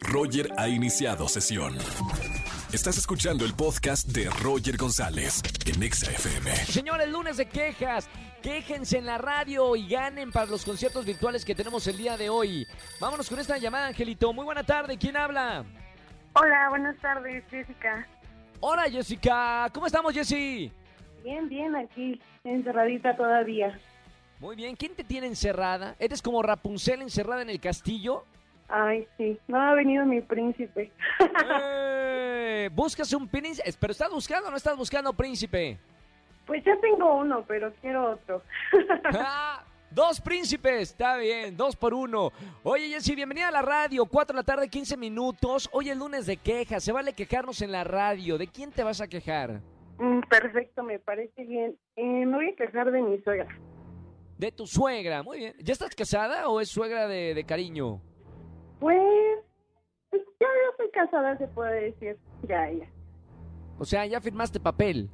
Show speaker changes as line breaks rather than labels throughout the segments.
Roger ha iniciado sesión. Estás escuchando el podcast de Roger González en Exa FM.
Señores, lunes de quejas. Quéjense en la radio y ganen para los conciertos virtuales que tenemos el día de hoy. Vámonos con esta llamada, Angelito. Muy buena tarde. ¿Quién habla?
Hola, buenas tardes, Jessica.
Hola, Jessica. ¿Cómo estamos, Jessy?
Bien, bien, aquí, encerradita todavía.
Muy bien. ¿Quién te tiene encerrada? ¿Eres como Rapunzel encerrada en el castillo?
Ay, sí, no ha venido mi príncipe.
Eh, buscas un príncipe. ¿Pero estás buscando o no estás buscando príncipe?
Pues ya tengo uno, pero quiero otro.
Ah, Dos príncipes, está bien, dos por uno. Oye, Jessy, bienvenida a la radio, 4 de la tarde, 15 minutos. Hoy es lunes de quejas, se vale quejarnos en la radio. ¿De quién te vas a quejar?
Mm, Perfecto, me parece bien. Eh, me voy a quejar de mi suegra.
De tu suegra, muy bien. ¿Ya estás casada o es suegra de, de cariño?
Pues, pues ya yo soy casada, se puede decir. Ya, ya.
O sea, ya firmaste papel.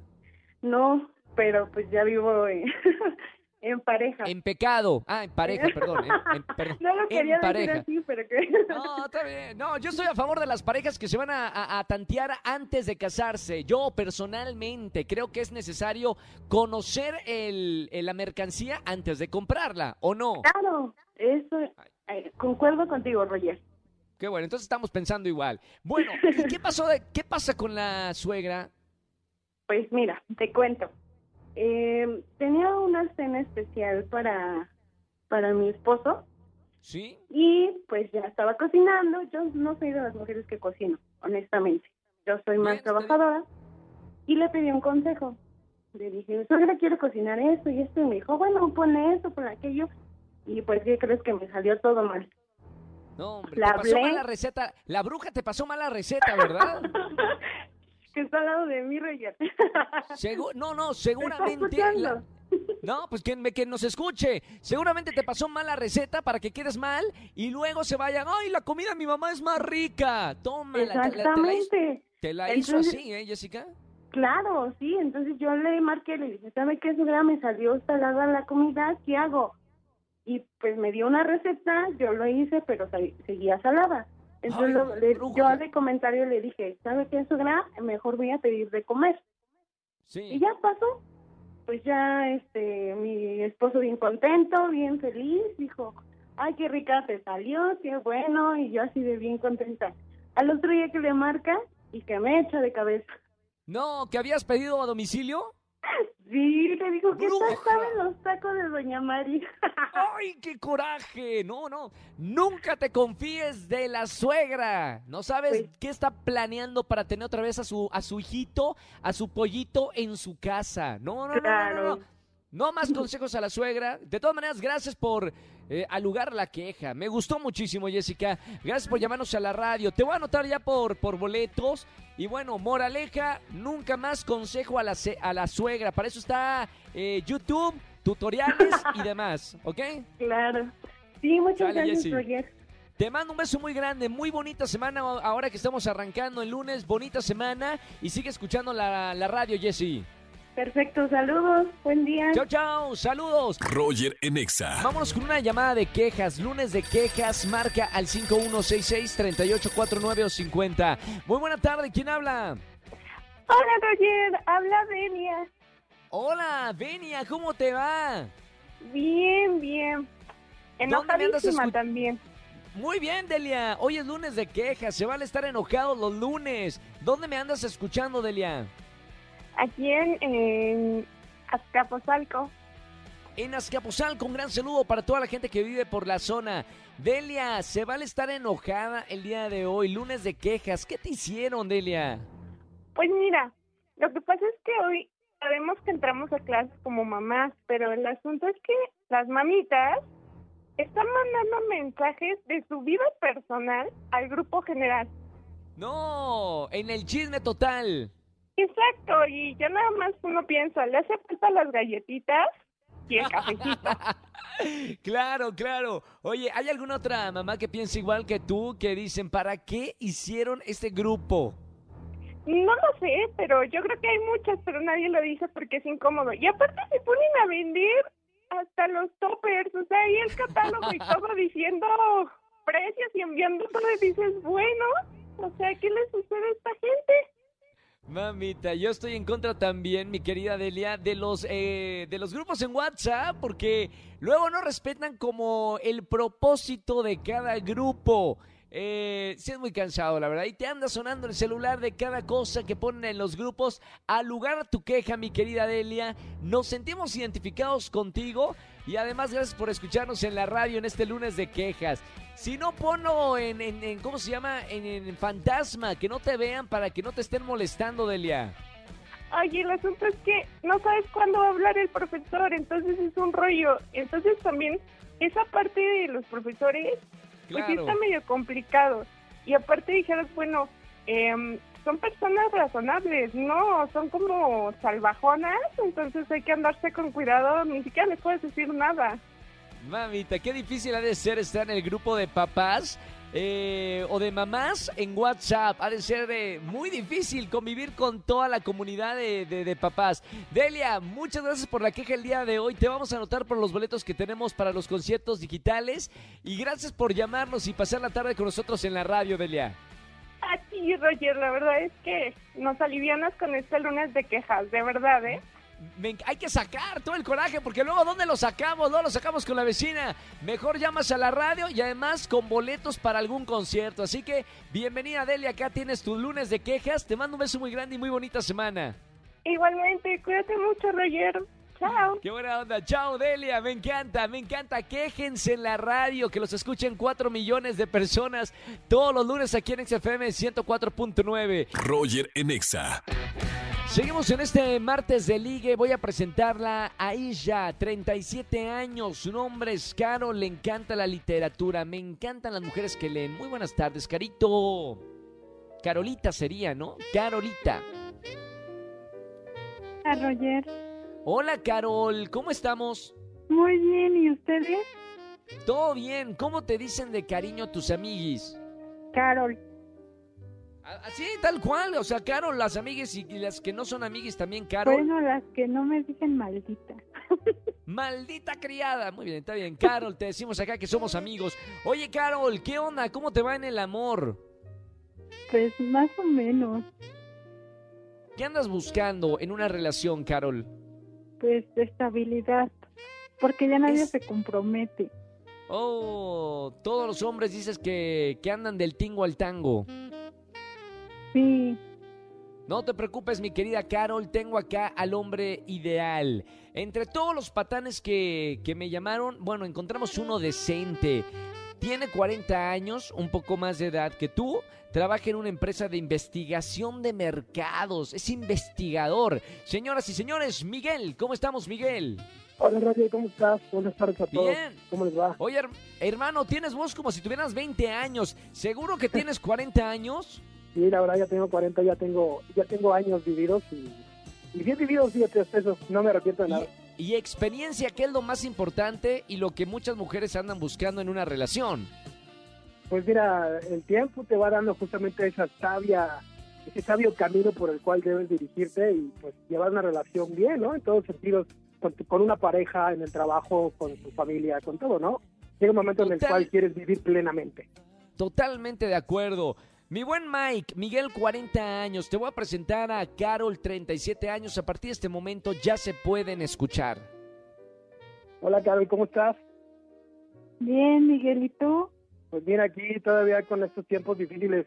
No, pero pues ya vivo en, en pareja.
En pecado. Ah, en pareja, perdón. en- en- perdón.
no lo
En
quería decir
pareja.
así, pero que...
No, está bien. No, yo estoy a favor de las parejas que se van a, a- a tantear antes de casarse. Yo personalmente creo que es necesario conocer el, el- la mercancía antes de comprarla, ¿o no?
Claro, eso, eh, concuerdo contigo, Roger.
Qué bueno, entonces estamos pensando igual. Bueno, ¿y qué pasó de, qué pasa con la suegra?
Pues mira, te cuento. Eh, tenía una cena especial para, para mi esposo
¿Sí?
y pues ya estaba cocinando. Yo no soy de las mujeres que cocino, honestamente. Yo soy más
bien.
trabajadora y le pedí un consejo. Le dije, suegra, quiero cocinar esto y esto. Y me dijo, bueno, ponle esto, pon aquello. Y pues, ¿qué crees que me salió todo mal?
No, hombre,
La
te pasó
hablé.
mala receta. La bruja te pasó mala receta, ¿verdad?
que está al lado de mí, Roger.
Segu- no, no,
¿Me estás
seguramente. la- No, pues que, que nos escuche. Seguramente te pasó mala receta para que quedes mal y luego se vayan. ¡Ay, la comida de mi mamá es más rica! Toma,
Exactamente.
¿Te la hizo
Entonces-
así, eh, Jessica?
Claro, sí, entonces yo le marqué, le dije, ¿sabe qué, suegra? Me salió salada la comida, ¿qué hago? Y pues me dio una receta, yo lo hice, pero seguía salada. Entonces
Ay,
lo- le- yo de comentario le dije, ¿sabe qué, suegra? Mejor voy a pedir de comer. Y
Sí.
ya pasó. Pues ya, este, mi esposo bien contento, bien feliz, dijo, ay, qué rica te salió, qué bueno, y yo así de bien contenta. Al otro día que le marca y que me echa de cabeza.
No, que habías pedido a domicilio.
Sí, le dijo que estaban los tacos de Doña Mari.
¡Ay, qué coraje! No, no. Nunca te confíes de la suegra. No sabes
Pues-
qué está planeando para tener otra vez a su, a su hijito, a su pollito en su casa. No, no, no, no, no,
Claro.
no. No más consejos a la suegra. De todas maneras, gracias por eh, alugar la queja. Me gustó muchísimo, Jessica. Gracias por llamarnos a la radio. Te voy a anotar ya por, por boletos. Y bueno, moraleja, nunca más consejo a la, a la suegra. Para eso está eh, YouTube, tutoriales y demás. ¿Ok?
Claro. Sí, muchas gracias. Roger.
Te mando un beso muy grande, muy bonita semana ahora que estamos arrancando el lunes, bonita semana y sigue escuchando la, la radio, Jessy.
Perfecto, saludos, buen día.
Chao, chao, saludos.
Roger en Exa.
Vámonos con una llamada de quejas, lunes de quejas, marca al 5166-3849 o 50. Muy buena tarde, ¿quién habla?
Hola, Roger, habla Delia.
Hola, Venia, ¿cómo te va?
Bien, bien.
¿Dónde me andas
Enojadísima también.
Muy bien, Delia. Hoy es lunes de quejas, se van a estar enojados los lunes. ¿Dónde me andas escuchando, Delia?
Aquí en, en Azcapotzalco.
en Azcapotzalco. Un gran saludo para toda la gente que vive por la zona. Delia, se vale estar enojada el día de hoy, lunes de quejas. ¿Qué te hicieron, Delia?
Pues mira, lo que pasa es que hoy sabemos que entramos a clases como mamás, pero el asunto es que las mamitas están mandando mensajes de su vida personal al grupo general.
No, en el chisme total.
Exacto, y ya nada más uno piensa, le hace falta las galletitas y el cafecito.
Claro, claro. Oye, ¿hay alguna otra mamá que piensa igual que tú que dicen, ¿para qué hicieron este grupo?
No lo sé, pero yo creo que hay muchas, pero nadie lo dice porque es incómodo. Y aparte se ponen a vender hasta los toppers, o sea, ahí el catálogo y todo diciendo
precios y enviando todo y dices, bueno, o sea, ¿qué le sucede a esta gente?
Mamita, yo estoy en contra también, mi querida Delia, de los, eh, de los grupos en WhatsApp, porque luego no respetan como el propósito de cada grupo. Eh, sí es muy cansado, la verdad. Y te anda sonando el celular de cada cosa que ponen en los grupos. Al lugar tu queja, mi querida Delia. Nos sentimos identificados contigo. Y además, gracias por escucharnos en la radio en este lunes de quejas. Si no, ponlo en, en, en ¿cómo se llama? En, en fantasma, que no te vean para que no te estén molestando, Delia.
Oye, el asunto es que no sabes cuándo va a hablar el profesor, entonces es un rollo. Entonces también esa parte de los profesores, pues sí está medio complicado. Y aparte dijeras, bueno, em, son personas razonables, no, son como salvajonas, entonces hay que andarse con cuidado, ni siquiera les puedes decir nada.
Mamita, qué difícil ha de ser estar en el grupo de papás eh, o de mamás en WhatsApp. Ha de ser eh, muy difícil convivir con toda la comunidad de, de- de papás. Delia, muchas gracias por la queja el día de hoy. Te vamos a anotar por los boletos que tenemos para los conciertos digitales. Y gracias por llamarnos y pasar la tarde con nosotros en la radio, Delia.
A ti, Roger, la verdad es que nos alivianas con este lunes de quejas, de verdad, ¿eh?
Me hay que sacar todo el coraje porque luego ¿dónde lo sacamos? No lo sacamos con la vecina. Mejor llamas a la radio y además con boletos para algún concierto. Así que bienvenida Delia, acá tienes tu lunes de quejas. Te mando un beso muy grande y muy bonita semana.
Igualmente, cuídate mucho, Roger. Chao.
Qué buena onda. Chao Delia, me encanta, me encanta. Quéjense en la radio, que los escuchen 4 millones de personas todos los lunes aquí en XFM 104.9.
Roger en Exa.
Seguimos en este martes de ligue. Voy a presentarla a ella, 37 años. Su nombre es Caro. Le encanta la literatura. Me encantan las mujeres que leen. Muy buenas tardes, Carito. Carolita sería, ¿no? Carolita.
A Roger.
Hola, Carol. ¿Cómo estamos?
Muy bien, ¿y ustedes?
Todo bien. ¿Cómo te dicen de cariño tus amiguis?
Carol.
Así, tal cual. O sea, Carol, las amigues y y las que no son amiguis también, Carol.
Bueno, las que no me dicen maldita.
Maldita criada. Muy bien, está bien. Carol, te decimos acá que somos amigos. Oye, Carol, ¿qué onda? ¿Cómo te va en el amor?
Pues más o menos.
¿Qué andas buscando en una relación, Carol?
Pues de estabilidad. Porque ya nadie
Es-
se compromete.
Oh, todos los hombres dices que, que andan del tingo al tango.
Sí,
No te preocupes, mi querida Carol, tengo acá al hombre ideal. Entre todos los patanes que, que me llamaron, bueno, encontramos uno decente. Tiene 40 años, un poco más de edad que tú. Trabaja en una empresa de investigación de mercados. Es investigador. Señoras y señores, Miguel, ¿cómo estamos, Miguel?
Hola Roger, ¿cómo estás? Buenas tardes a todos.
Bien.
¿Cómo les va?
Oye, her- hermano, tienes voz como si tuvieras 20 años. ¿Seguro que tienes 40 años?
Sí, la verdad ya tengo 40, ya tengo ya tengo años vividos y, y bien vividos, fíjate, eso, no me arrepiento de nada.
Y, y experiencia, que es lo más importante y lo que muchas mujeres andan buscando en una relación.
Pues mira, el tiempo te va dando justamente esa sabia, ese sabio camino por el cual debes dirigirte y pues llevar una relación bien, ¿no? En todos sentidos, con, tu- con una pareja, en el trabajo, con tu familia, con todo, ¿no? Llega un momento en el
Total.
cual quieres vivir plenamente.
Totalmente de acuerdo. Mi buen Mike, Miguel 40 años, te voy a presentar a Carol 37 años. A partir de este momento ya se pueden escuchar.
Hola Carol, ¿cómo estás?
bien, Miguelito.
Pues bien, aquí todavía con estos tiempos difíciles,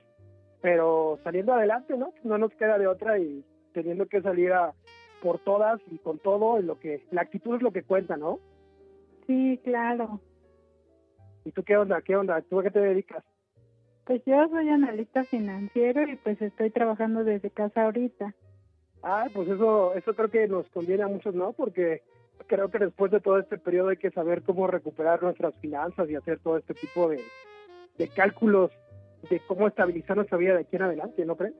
pero saliendo adelante, ¿no? No nos queda de otra y teniendo que salir a por todas y con todo, en lo que la actitud es lo que cuenta, ¿no?
Sí, claro.
¿Y tú qué onda? ¿Qué onda? ¿Tú a qué te dedicas?
Pues yo soy analista financiero y pues estoy trabajando desde casa ahorita.
Ah, pues eso eso creo que nos conviene a muchos, ¿no? Porque creo que después de todo este periodo hay que saber cómo recuperar nuestras finanzas y hacer todo este tipo de, de cálculos de cómo estabilizar nuestra vida de aquí en adelante, ¿no crees?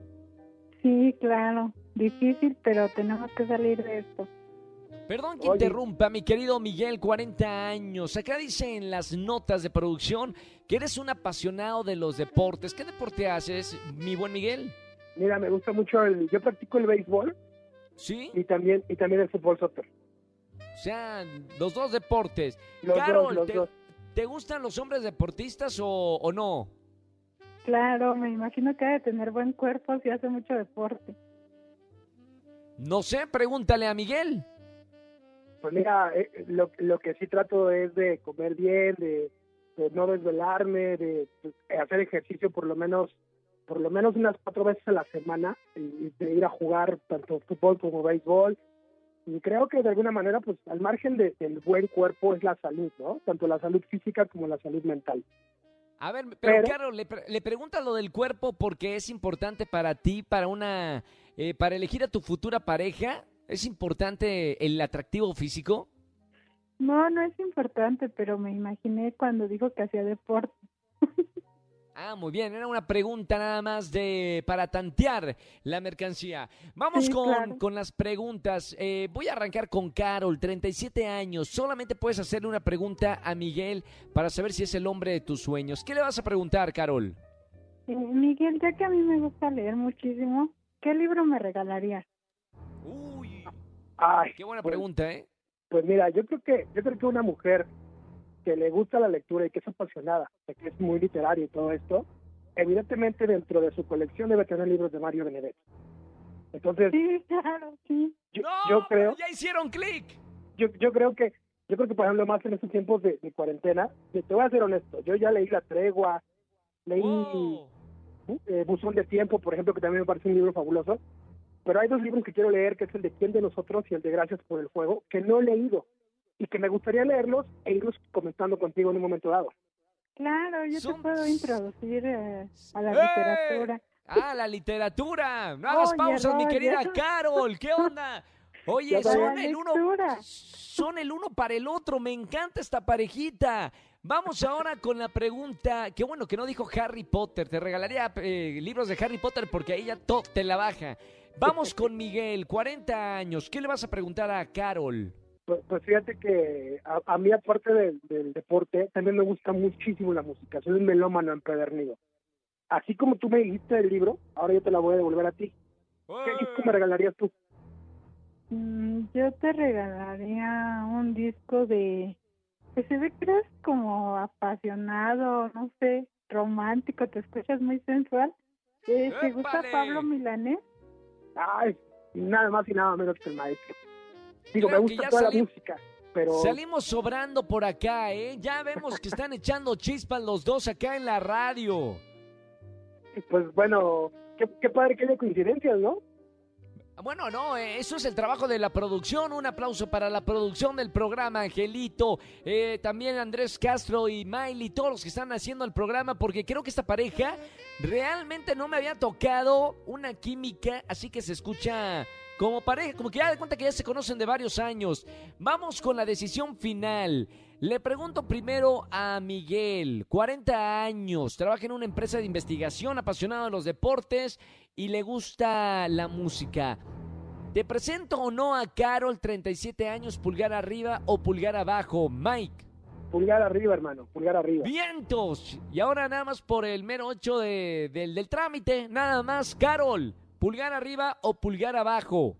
Sí, claro. Difícil, pero tenemos que salir de esto.
Perdón que
Oye.
interrumpa, mi querido Miguel, 40 años. Acá dice en las notas de producción que eres un apasionado de los deportes. ¿Qué deporte haces, mi buen Miguel?
Mira, me gusta mucho el yo practico el béisbol
¿Sí?
y también y también el fútbol soccer.
O sea, los dos deportes.
Los
Carol,
dos, los
te,
dos.
¿te gustan los hombres deportistas o, o no?
Claro, me imagino que ha de tener buen cuerpo si hace mucho deporte.
No sé, pregúntale a Miguel.
Pues mira, eh, lo, lo que sí trato es de comer bien, de, de no desvelarme, de, pues, hacer ejercicio por lo menos por lo menos unas cuatro veces a la semana y de ir a jugar tanto fútbol como béisbol. Y creo que de alguna manera, pues al margen de- del buen cuerpo es la salud, ¿no? Tanto la salud física como la salud mental.
A ver, pero,
Pero-
Carol, le, le preguntas lo del cuerpo porque es importante para ti, para una, eh, para elegir a tu futura pareja. ¿Es importante el atractivo físico?
No, no es importante, pero me imaginé cuando dijo que hacía deporte.
Ah, muy bien, era una pregunta nada más de para tantear la mercancía. Vamos
Sí,
con,
claro.
con las preguntas. Eh, voy a arrancar con Carol, 37 años. Solamente puedes hacerle una pregunta a Miguel para saber si es el hombre de tus sueños. ¿Qué le vas a preguntar, Carol?
Eh, Miguel, ya que a mí me gusta leer muchísimo, ¿qué libro me regalarías?
Uy,
Ay,
qué buena
pues,
pregunta, ¿eh?
Pues mira, yo creo que yo creo que una mujer que le gusta la lectura y que es apasionada, de que es muy literaria y todo esto, evidentemente dentro de su colección debe tener libros de Mario Benedetti. Entonces,
Sí, claro, sí.
yo,
¡No!
yo creo
¡Ya hicieron clic!
yo, yo creo que yo creo que por ejemplo más en estos tiempos de, de cuarentena te voy a ser honesto yo ya leí la tregua leí eh, buzón de tiempo por ejemplo que también me parece un libro fabuloso pero hay dos libros que quiero leer que es el de quién de nosotros y el de gracias por el juego que no he leído y que me gustaría leerlos e irlos comentando contigo en un momento dado
Claro, yo
Son-
te puedo introducir eh, a la
¡Eh!
literatura.
Ah, la literatura. No hagas
Oye,
pausas, mi querida Carol. ¿Qué onda? Oye, son el uno, son el uno para el otro. Me encanta esta parejita. Vamos ahora con la pregunta. Qué bueno que no dijo Harry Potter. Te regalaría eh, libros de Harry Potter porque ahí ya te la baja. Vamos con Miguel, 40 años. ¿Qué le vas a preguntar a Carol?
pues, pues fíjate que a, a mí aparte del, del deporte también me gusta muchísimo la música soy un melómano empedernido así como tú me dijiste el libro ahora yo te la voy a devolver a ti ¿qué disco me regalarías tú?
Mm, yo te regalaría un disco de... Que se ve que eres como apasionado, no sé, romántico, te escuchas muy sensual. Eh, ¿Te gusta. Pablo Milanés?
Ay, nada más y nada menos que el maestro. Digo, me gusta toda la música, pero
Salimos sobrando por acá, ¿eh? Ya vemos que están echando chispas los dos acá en la radio.
pues bueno, qué, qué padre que haya coincidencias, ¿no?
Bueno, no, eh, eso es el trabajo de la producción. Un aplauso para la producción del programa, Angelito. eh, también Andrés Castro y Miley, todos los que están haciendo el programa, porque creo que esta pareja realmente no me había tocado una química, así que se escucha como pareja, como que ya de cuenta que ya se conocen de varios años. Vamos con la decisión final. Le pregunto primero a Miguel, 40 años, trabaja en una empresa de investigación, apasionado de los deportes y le gusta la música. ¿Te presento o no a Carol, 37 años, pulgar arriba o pulgar abajo? Mike.
Pulgar arriba, hermano, pulgar arriba.
Vientos. Y ahora nada más por el mero hecho de- del, del trámite, nada más. Carol, pulgar arriba o pulgar abajo.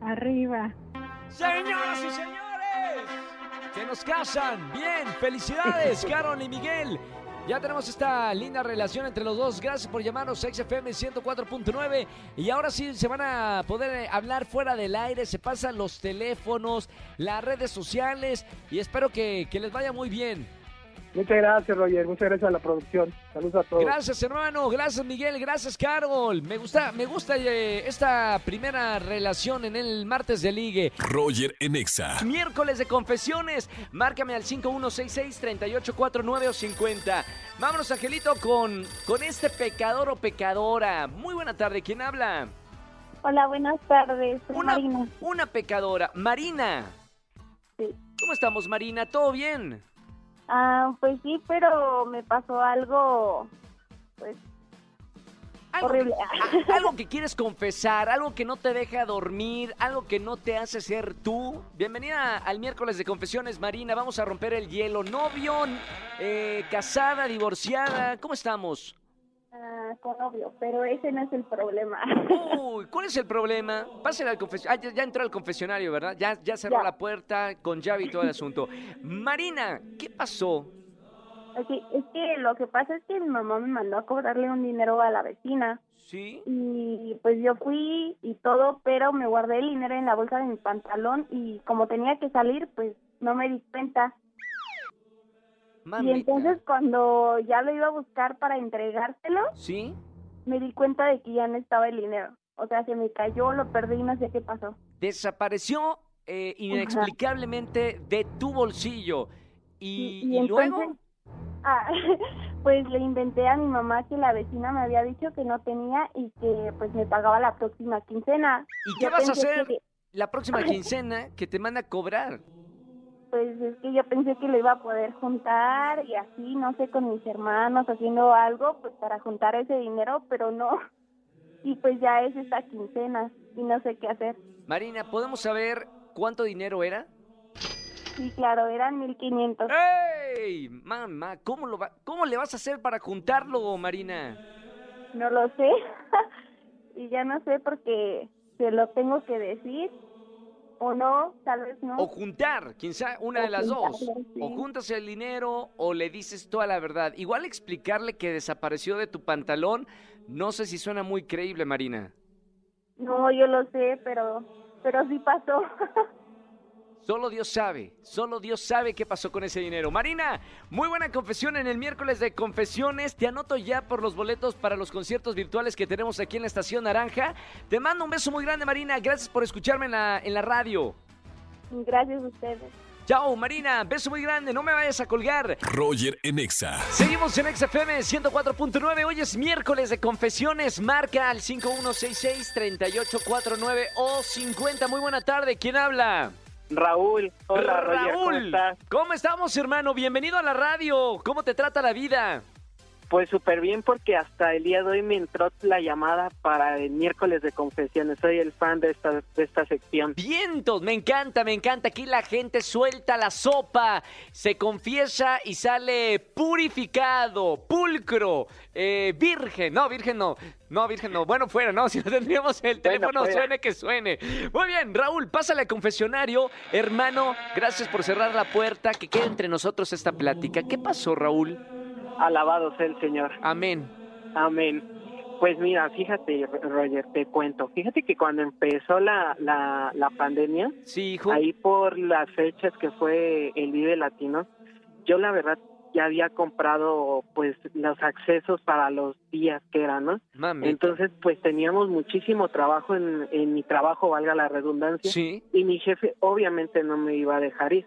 Arriba.
Señoras y señores, que nos casan. Bien, felicidades, Carol y Miguel. Ya tenemos esta linda relación entre los dos. Gracias por llamarnos a XFM 104.9. Y ahora sí se van a poder eh, hablar fuera del aire. Se pasan los teléfonos, las redes sociales. Y espero que, que les vaya muy bien.
Muchas gracias, Roger, muchas gracias a la producción. Saludos a todos.
Gracias, hermano. Gracias, Miguel. Gracias, Carol. Me gusta, me gusta eh, esta primera relación en el martes de ligue.
Roger en Exa.
Miércoles de confesiones. Márcame al 5166-3849 o 50. Vámonos, Angelito, con, con este pecador o pecadora. Muy buena tarde. ¿Quién habla?
Hola, buenas tardes. Soy
Una,
Marina.
una pecadora. Marina.
Sí.
¿Cómo estamos, Marina? ¿Todo bien?
Ah, pues sí, pero me pasó algo, pues,
Algo,
horrible.
a- algo que quieres confesar, algo que no te deja dormir, algo que no te hace ser tú. Bienvenida al miércoles de confesiones, Marina. Vamos a romper el hielo. Novio, eh, casada, divorciada. ¿Cómo estamos?
Ah, con novio, pero ese no es el problema.
Uy, ¿cuál es el problema? Pásenle al confesionario. Ah, ya, ya entró al confesionario, ¿verdad? Ya, ya cerró
Ya.
la puerta con llave y todo el asunto. Marina, ¿qué pasó?
Ok, es que lo que pasa es que mi mamá me mandó a cobrarle un dinero a la vecina
¿Sí?
y pues yo fui y todo, pero me guardé el dinero en la bolsa de mi pantalón y como tenía que salir, pues no me di cuenta. Y entonces cuando ya lo iba a buscar para entregárselo,
¿Sí?
me di cuenta de que ya no estaba el dinero. O sea, se me cayó, lo perdí y no sé qué pasó.
Desapareció eh, inexplicablemente de tu bolsillo. ¿Y,
Y- y
y luego?
entonces- Ah, pues le inventé a mi mamá que la vecina me había dicho que no tenía y que pues me pagaba la próxima quincena.
¿Y qué
Yo
vas a hacer
que-
la próxima quincena que te manda a cobrar?
Pues es que yo pensé que lo iba a poder juntar y así, no sé, con mis hermanos haciendo algo pues para juntar ese dinero, pero no. Y pues ya es esta quincena y no sé qué hacer.
Marina, ¿podemos saber cuánto dinero era?
Sí, claro, eran 1500.
¡Ey! Mamá, ¿cómo, lo va- ¿cómo le vas a hacer para juntarlo, Marina?
No lo sé. y ya no sé porque se lo tengo que decir o no, tal vez no.
O juntar, quién sabe, una
O
de las dos.
sí.
O juntas el dinero o le dices toda la verdad. Igual explicarle que desapareció de tu pantalón, no sé si suena muy creíble, Marina.
No, yo lo sé, pero pero sí pasó.
Solo Dios sabe, solo Dios sabe qué pasó con ese dinero. Marina, muy buena confesión en el miércoles de confesiones. Te anoto ya por los boletos para los conciertos virtuales que tenemos aquí en la Estación Naranja. Te mando un beso muy grande, Marina. Gracias por escucharme en la, en la radio.
Gracias a ustedes.
Chao, Marina. Beso muy grande. No me vayas a colgar.
Roger en Exa.
Seguimos en XFM 104.9. Hoy es miércoles de confesiones. Marca al 5166-3849 o 50. Muy buena tarde. ¿Quién habla?
Raúl, hola Roger, ¿cómo
Raúl.
estás?
¿Cómo estamos, hermano? Bienvenido a la radio. ¿Cómo te trata la vida?
Pues súper bien porque hasta el día de hoy me entró la llamada para el miércoles de confesiones. Soy el fan de esta, de esta sección.
Vientos, me encanta, me encanta. Aquí la gente suelta la sopa, se confiesa y sale purificado, pulcro, eh, virgen. No, virgen no. No, virgen no. Bueno, fuera, no. Si no tendríamos el teléfono, suene que suene. Muy bien, Raúl, pásale al confesionario. Hermano, gracias por cerrar la puerta. Que quede entre nosotros esta plática. ¿Qué pasó, Raúl?
Alabado sea el Señor.
Amén.
Amén. Pues mira, fíjate, Roger, te cuento. Fíjate que cuando empezó la, la, la pandemia,
Sí, hijo.
ahí por las fechas que fue el Vive Latino, yo la verdad ya había comprado pues los accesos para los días que eran, ¿no?
Mami.
Entonces, pues teníamos muchísimo trabajo en, en mi trabajo, valga la redundancia,
Sí.
y mi jefe obviamente no me iba a dejar ir.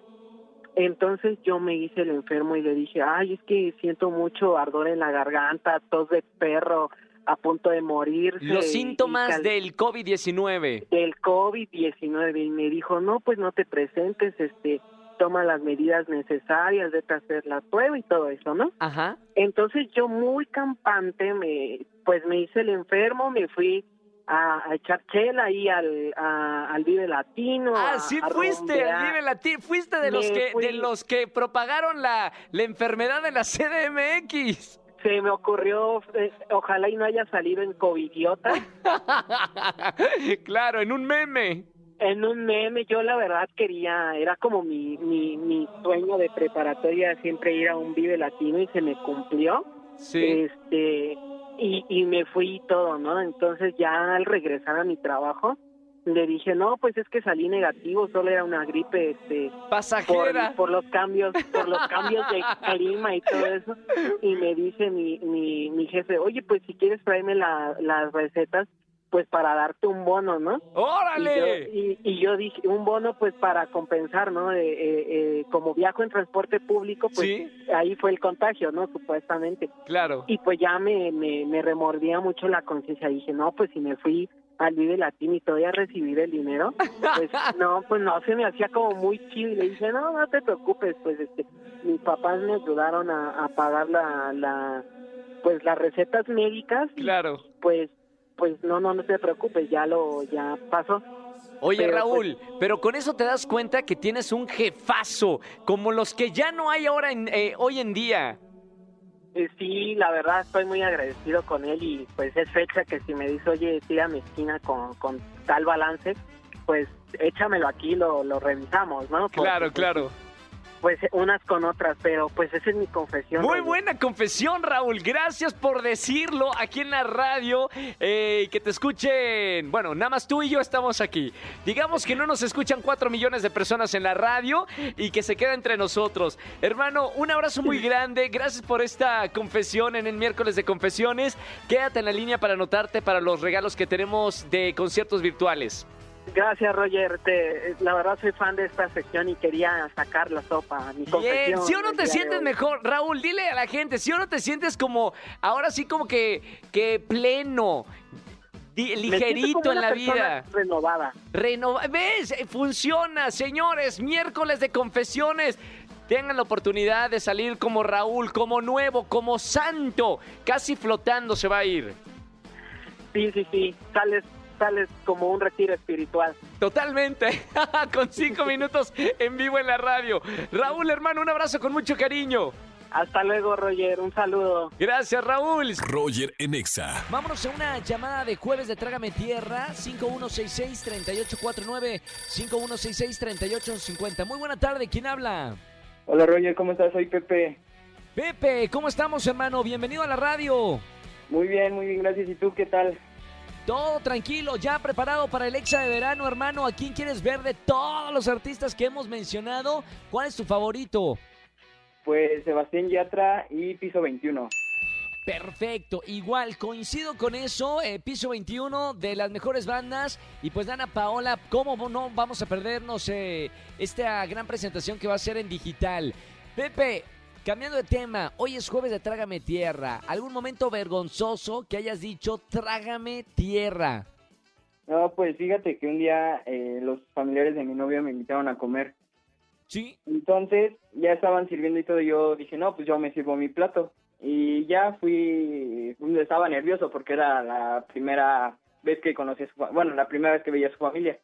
Entonces yo me hice el enfermo y le dije, ay, es que siento mucho ardor en la garganta, tos de perro, a punto de morir.
Los síntomas del COVID-19.
del COVID-19 y me dijo, no, pues no te presentes, este, toma las medidas necesarias, vete a hacer la prueba y todo eso, ¿no?
Ajá.
Entonces yo muy campante, me, pues me hice el enfermo, me fui a, a echar chela ahí al, a- al Vive Latino.
Ah, sí
a
fuiste al Vive Latino, fuiste de los
Me
que
fui.
de los que propagaron la, la enfermedad de la CDMX.
Se me ocurrió, eh, ojalá y no haya salido en covidiota.
claro, en un meme.
En un meme, yo la verdad quería, era como mi, mi, mi sueño de preparatoria, siempre ir a un Vive Latino y se me cumplió.
Sí.
Este, y, y me fui y todo, ¿no? Entonces ya al regresar a mi trabajo, le dije, no, pues es que salí negativo, solo era una gripe, este, por,
Pasajera.
por los cambios, por los cambios de clima y todo eso. Y me dice mi, mi, mi jefe, oye, pues si quieres traerme la, las recetas, pues para darte un bono, ¿no? Y
¡Órale!
yo, y, y yo dije, un bono pues para compensar, ¿no? Eh, eh, eh, como viajo en transporte público, pues
Sí,
ahí fue el contagio, ¿no? Supuestamente.
claro.
Y pues ya me, me, me remordía mucho la conciencia. Dije, no, pues si me fui al Vive Latino y todavía recibir el dinero, pues no, pues no, se me hacía como muy chido. Y le dije, no, no te preocupes, pues este, mis papás me ayudaron a, a pagar la, la, pues las recetas médicas. y,
Claro.
Pues, pues no, no, no te preocupes, ya lo, ya pasó.
Oye,
Pero,
Raúl, pero con eso te das cuenta que tienes un jefazo, como los que ya no hay ahora en, eh, hoy en día.
Eh, sí, la verdad estoy muy agradecido con él y pues es fecha que si me dice, oye, tira mi esquina con, con tal balance, pues échamelo aquí, lo, lo revisamos, ¿no? Porque,
Claro,
pues,
claro.
Pues unas con otras, pero pues esa es mi confesión.
Muy buena confesión, Raúl. Gracias por decirlo aquí en la radio. eh, que te escuchen. Bueno, nada más tú y yo estamos aquí. Digamos que no nos escuchan cuatro millones de personas en la radio y que se queda entre nosotros. Hermano, un abrazo muy grande. Gracias por esta confesión en el miércoles de confesiones. Quédate en la línea para anotarte para los regalos que tenemos de conciertos virtuales.
Gracias, Roger. Te- la verdad soy fan de esta sección y quería sacar la sopa. Mi
Bien, si o no te sientes mejor, Raúl, dile a la gente, si o no te sientes como, ahora sí como que, que pleno, ligerito en la vida.
Renovada.
Renova ¿Ves? Funciona, señores. Miércoles de confesiones. Tengan la oportunidad de salir como Raúl, como nuevo, como santo. Casi flotando se va a ir.
Sí, sí, sí. Sales, sales como un retiro espiritual.
Totalmente. con cinco minutos en vivo en la radio. Raúl, hermano, un abrazo con mucho cariño.
Hasta luego, Roger. Un saludo.
Gracias, Raúl.
Roger en Exa.
Vámonos a una llamada de jueves de Trágame Tierra, 5166-3849, 5166-3850. Muy buena tarde, ¿quién habla?
Hola Roger, ¿cómo estás? Soy Pepe.
Pepe, ¿cómo estamos, hermano? Bienvenido a la radio.
Muy bien, muy bien, gracias. ¿Y tú qué tal?
Todo tranquilo, ya preparado para el Exa de verano, hermano. ¿A quién quieres ver de todos los artistas que hemos mencionado? ¿Cuál es tu favorito?
Pues Sebastián Yatra y Piso 21.
Perfecto, igual, coincido con eso, eh, Piso 21 de las mejores bandas y pues Dana Paola, ¿cómo no vamos a perdernos eh, esta gran presentación que va a ser en digital? Pepe, cambiando de tema, hoy es jueves de Trágame Tierra, ¿algún momento vergonzoso que hayas dicho Trágame Tierra?
No, pues fíjate que un día eh, los familiares de mi novio me invitaron a comer.
Sí,
Entonces ya estaban sirviendo y todo. y Yo dije, no, pues yo me sirvo mi plato. Y ya fui, estaba nervioso porque era la primera vez que conocí a su bueno, la primera vez que veía a su familia.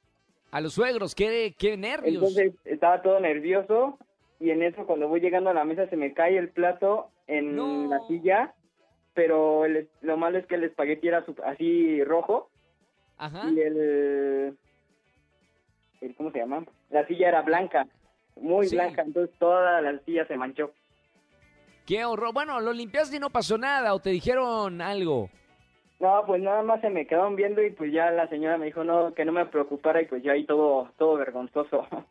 a los suegros, qué, qué nervios.
Entonces estaba todo nervioso y en eso cuando voy llegando a la mesa se me cae el plato en
No.
la silla, pero el- lo malo es que el espagueti era su- así rojo
Ajá.
y el, el- ¿cómo se llama? La silla era blanca, muy
Sí.
blanca, entonces toda la silla se manchó.
Qué horror. Bueno, lo limpiaste y no pasó nada o te dijeron algo.
No, pues nada más se me quedaron viendo y pues ya la señora me dijo no que no me preocupara y pues ya ahí todo todo vergonzoso.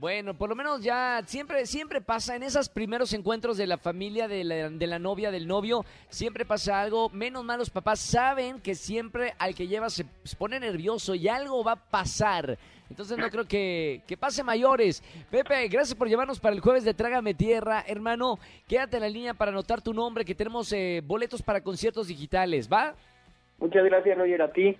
Bueno, por lo menos ya siempre siempre pasa en esos primeros encuentros de la familia, de la, de la novia, del novio, siempre pasa algo. Menos mal los papás saben que siempre al que lleva se, pone nervioso y algo va a pasar. Entonces no creo que, que pase mayores. Pepe, gracias por llevarnos para el jueves de Trágame Tierra. Hermano, quédate en la línea para anotar tu nombre, que tenemos eh, boletos para conciertos digitales, ¿va?
Muchas gracias Roger a ti.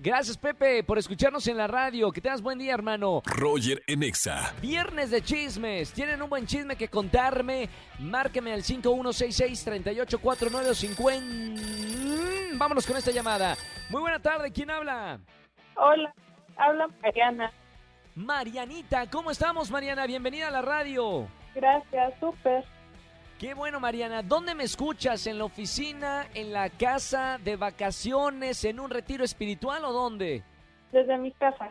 Gracias, Pepe, por escucharnos en la radio. Que tengas buen día, hermano.
Roger en Exa.
Viernes de chismes. ¿Tienen un buen chisme que contarme? Márqueme al 5166-3849-50. Vámonos con esta llamada. Muy buena tarde. ¿Quién habla?
Hola, habla Mariana.
Marianita. ¿Cómo estamos, Mariana? Bienvenida a la radio.
Gracias, súper.
Qué bueno, Mariana. ¿Dónde me escuchas? ¿En la oficina? ¿En la casa? ¿De vacaciones? ¿En un retiro espiritual o dónde?
Desde mi casa.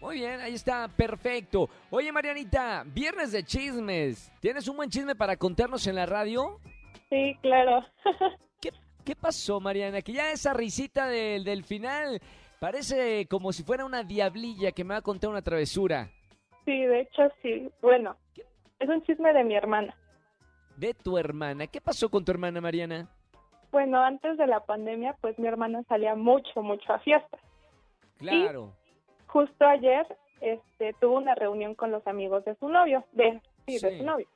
Muy bien, ahí está, perfecto. Oye, Marianita, viernes de chismes. ¿Tienes un buen chisme para contarnos en la radio?
sí, claro.
¿Qué, qué pasó, Mariana? Que ya esa risita del, del final parece como si fuera una diablilla que me va a contar una travesura.
sí, de hecho sí. Bueno, es un chisme de mi hermana.
De tu hermana. ¿Qué pasó con tu hermana, Mariana?
Bueno, antes de la pandemia, pues mi hermana salía mucho, mucho a fiestas.
Claro.
Justo ayer, este, tuvo una reunión con los amigos de su novio, de, sí, de
Sí.
su novio.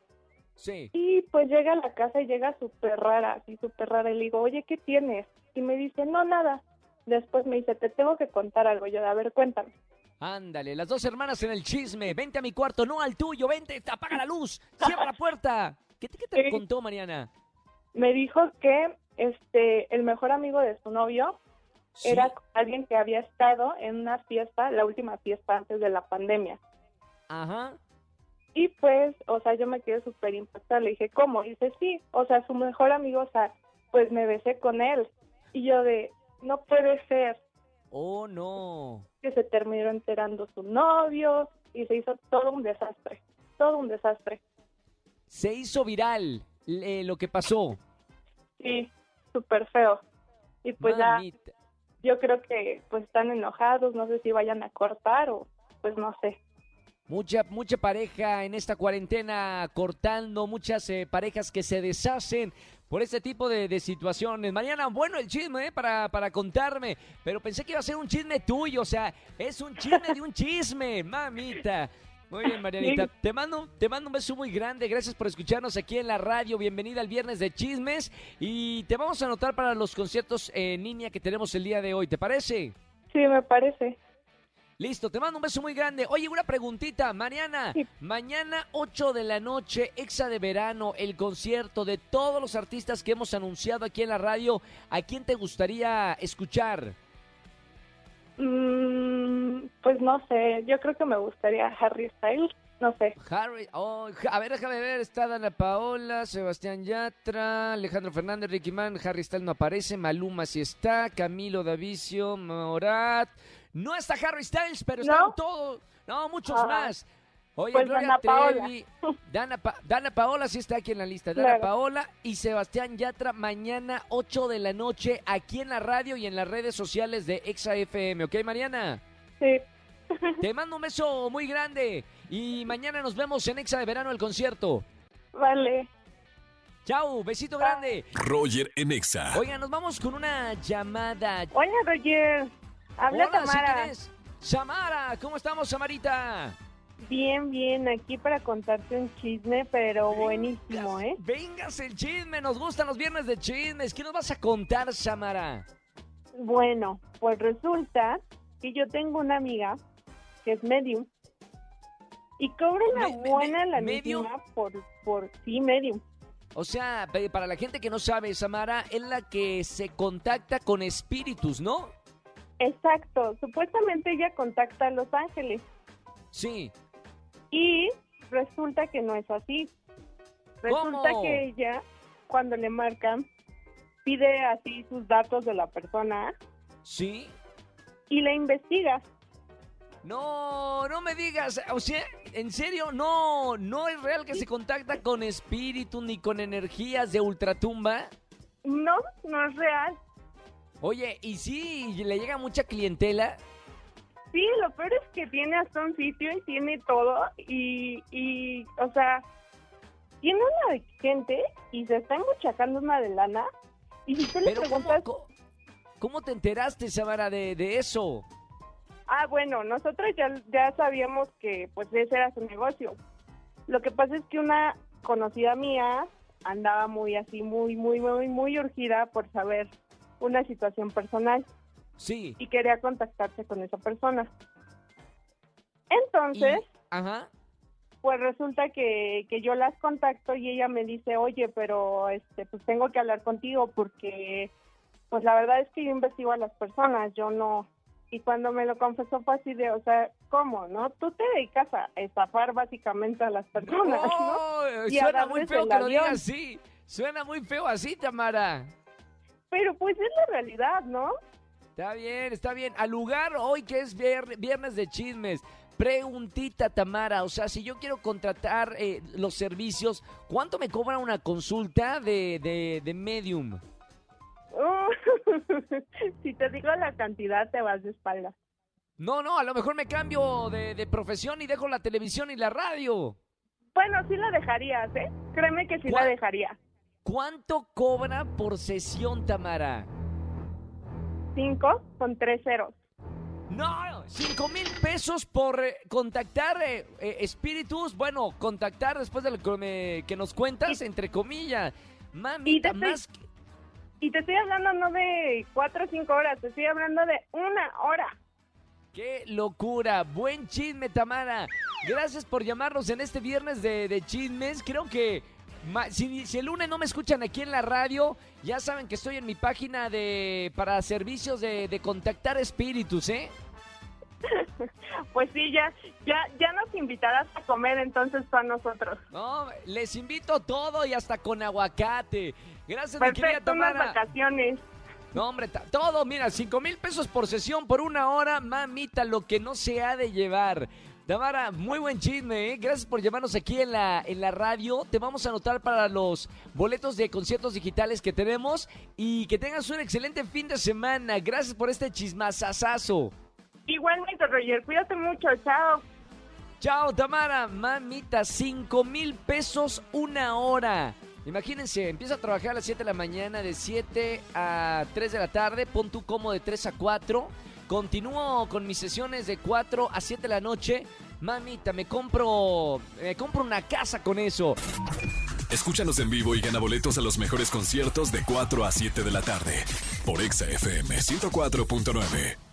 Sí.
Y pues llega a la casa y llega súper rara, así súper rara. Y le digo, oye, ¿qué tienes? Y me dice, no, nada. Después me dice, te tengo que contar algo. Yo, a ver, cuéntame.
Ándale, las dos hermanas en el chisme. Vente a mi cuarto, no al tuyo. Vente, apaga la luz. Cierra la puerta. ¿Qué te, qué te
Sí.
contó, Mariana?
Me dijo que este el mejor amigo de su novio
Sí.
era alguien que había estado en una fiesta, la última fiesta antes de la pandemia.
Ajá.
Y pues, o sea, yo me quedé súper impactada. Le dije, ¿cómo? Y dice, sí, o sea, su mejor amigo, o sea, pues me besé con él. Y yo de, no puede ser
Oh, no.
que se terminó enterando su novio y se hizo todo un desastre, todo un desastre.
Se hizo viral eh, lo que pasó.
Sí, súper feo. Y pues ya, yo creo que pues están enojados, no sé si vayan a cortar o pues no sé.
Mucha, mucha pareja en esta cuarentena cortando, muchas eh, parejas que se deshacen por este tipo de, de situaciones. Mañana, bueno, el chisme eh, para, para contarme, pero pensé que iba a ser un chisme tuyo, o sea, es un chisme de un chisme, mamita. Muy bien, Marianita.
Sí.
Te mando, te mando un beso muy grande. Gracias por escucharnos aquí en la radio. Bienvenida al viernes de chismes. Y te vamos a anotar para los conciertos en línea que tenemos el día de hoy. ¿Te parece?
Sí, me parece.
Listo, te mando un beso muy grande. Oye, una preguntita, Mariana.
Sí.
Mañana 8 de la noche, Exa de Verano, el concierto de todos los artistas que hemos anunciado aquí en la radio. ¿A quién te gustaría escuchar?
Pues no sé, yo creo que me gustaría Harry Styles, no sé.
Harry, oh, a ver, déjame ver, está Dana Paola, Sebastián Yatra, Alejandro Fernández, Ricky Man, Harry Styles no aparece, Maluma sí está, Camilo Davicio, Morat. No está Harry Styles, pero están
¿No?
todos, no, muchos
Ah.
más. Oye,
Pues
Gloria
Dana Paola.
Trevi, Dana, Pa- Dana Paola sí está aquí en la lista. Dana
Claro.
Paola y Sebastián Yatra mañana 8 de la noche aquí en la radio y en las redes sociales de Exa FM, ¿ok, Mariana?
Sí,
Te mando un beso muy grande y mañana nos vemos en Exa de Verano el concierto.
vale.
Chao, besito grande.
Roger en Exa.
Oigan, nos vamos con una llamada.
Hola, Roger. Habla
Hola, ¿sí
Tamara.
quién es? Samara, ¿cómo estamos, Samarita?
Bien, bien, aquí para contarte un chisme, pero buenísimo, ¿eh?
Vengas el chisme, nos gustan los viernes de chismes. ¿Qué nos vas a contar, Samara?
Bueno, pues resulta que yo tengo una amiga que es medium y cobra una
Me-
buena
me-
la
¿medium?
por, por sí, medium.
O sea, para la gente que no sabe, Samara es la que se contacta con espíritus, ¿no?
Exacto, supuestamente ella contacta a Los Ángeles
Sí.
y resulta que no es así. Resulta
¿Cómo?
que ella, cuando le marcan, pide así sus datos de la persona
¿Sí?
y la investiga.
No, no me digas, o sea, en serio, no, no es real que se contacta con espíritus ni con energías de ultratumba.
No, no es real.
Oye, ¿y si le llega mucha clientela?
Sí, lo peor es que tiene hasta un sitio y tiene todo y, y o sea, tiene una de gente y se está embuchacando una de lana y si tú le
Pero ¿cómo,
preguntas,
cómo te enteraste, Samara, de, de eso?
Ah, bueno, nosotros ya, ya sabíamos que pues ese era su negocio. Lo que pasa es que una conocida mía andaba muy así, muy, muy, muy, muy urgida por saber una situación personal.
Sí.
y quería contactarse con esa persona.
y-
Entonces,
ajá.
pues resulta que, que yo las contacto y ella me dice, oye, pero este, pues tengo que hablar contigo porque, pues la verdad es que yo investigo a las personas, yo no. Y cuando me lo confesó fue así de, o sea, ¿cómo, no? Tú te dedicas a estafar básicamente a las personas, ¿no?
No,
Y
suena muy feo que lo digas así. Suena muy feo así, Tamara.
Pero pues es la realidad, ¿no?
Está bien, está bien. Al lugar hoy que es vier- viernes de chismes. Preguntita, Tamara. O sea, si yo quiero contratar eh, los servicios, ¿cuánto me cobra una consulta de, de, de medium?
si te digo la cantidad, te vas de espalda.
No, no, a lo mejor me cambio de, de profesión y dejo la televisión y la radio.
Bueno, sí la dejarías, ¿eh? Créeme que sí la dejaría.
¿Cuánto cobra por sesión, Tamara?
Cinco con tres ceros.
No, cinco mil pesos por eh, contactar eh, eh, espíritus. Bueno, contactar después de lo que, me- que nos cuentas, entre comillas. Mamita,
te-
más
Y te estoy hablando no de cuatro o cinco horas, te estoy hablando de una hora.
¡Qué locura! Buen chisme, Tamara. Gracias por llamarnos en este viernes de, chismes. Creo que si, el lunes no me escuchan aquí en la radio, ya saben que estoy en mi página de para servicios de contactar espíritus, ¿eh?
Pues sí, ya, ya, ya nos invitarás a comer entonces para nosotros.
No, les invito todo y hasta con aguacate. Gracias, mi querida
Perfecto, unas
Tamara.
vacaciones.
No, hombre, todo, mira, cinco mil pesos por sesión por una hora, mamita, lo que no se ha de llevar. Tamara, muy buen chisme, ¿eh? Gracias por llamarnos aquí en la, en la radio. Te vamos a anotar para los boletos de conciertos digitales que tenemos y que tengas un excelente fin de semana. Gracias por este chismazazazo.
Igualmente, Roger, cuídate mucho, chao.
Chao, Tamara. Mamita, cinco mil pesos una hora. Imagínense, empiezo a trabajar a las 7 de la mañana, de 7 a 3 de la tarde, pon tú como de 3 a 4. Continúo con mis sesiones de 4 a 7 de la noche. Mamita, me compro, me compro una casa con eso.
Escúchanos en vivo y gana boletos a los mejores conciertos de 4 a 7 de la tarde por Exa FM 104.9.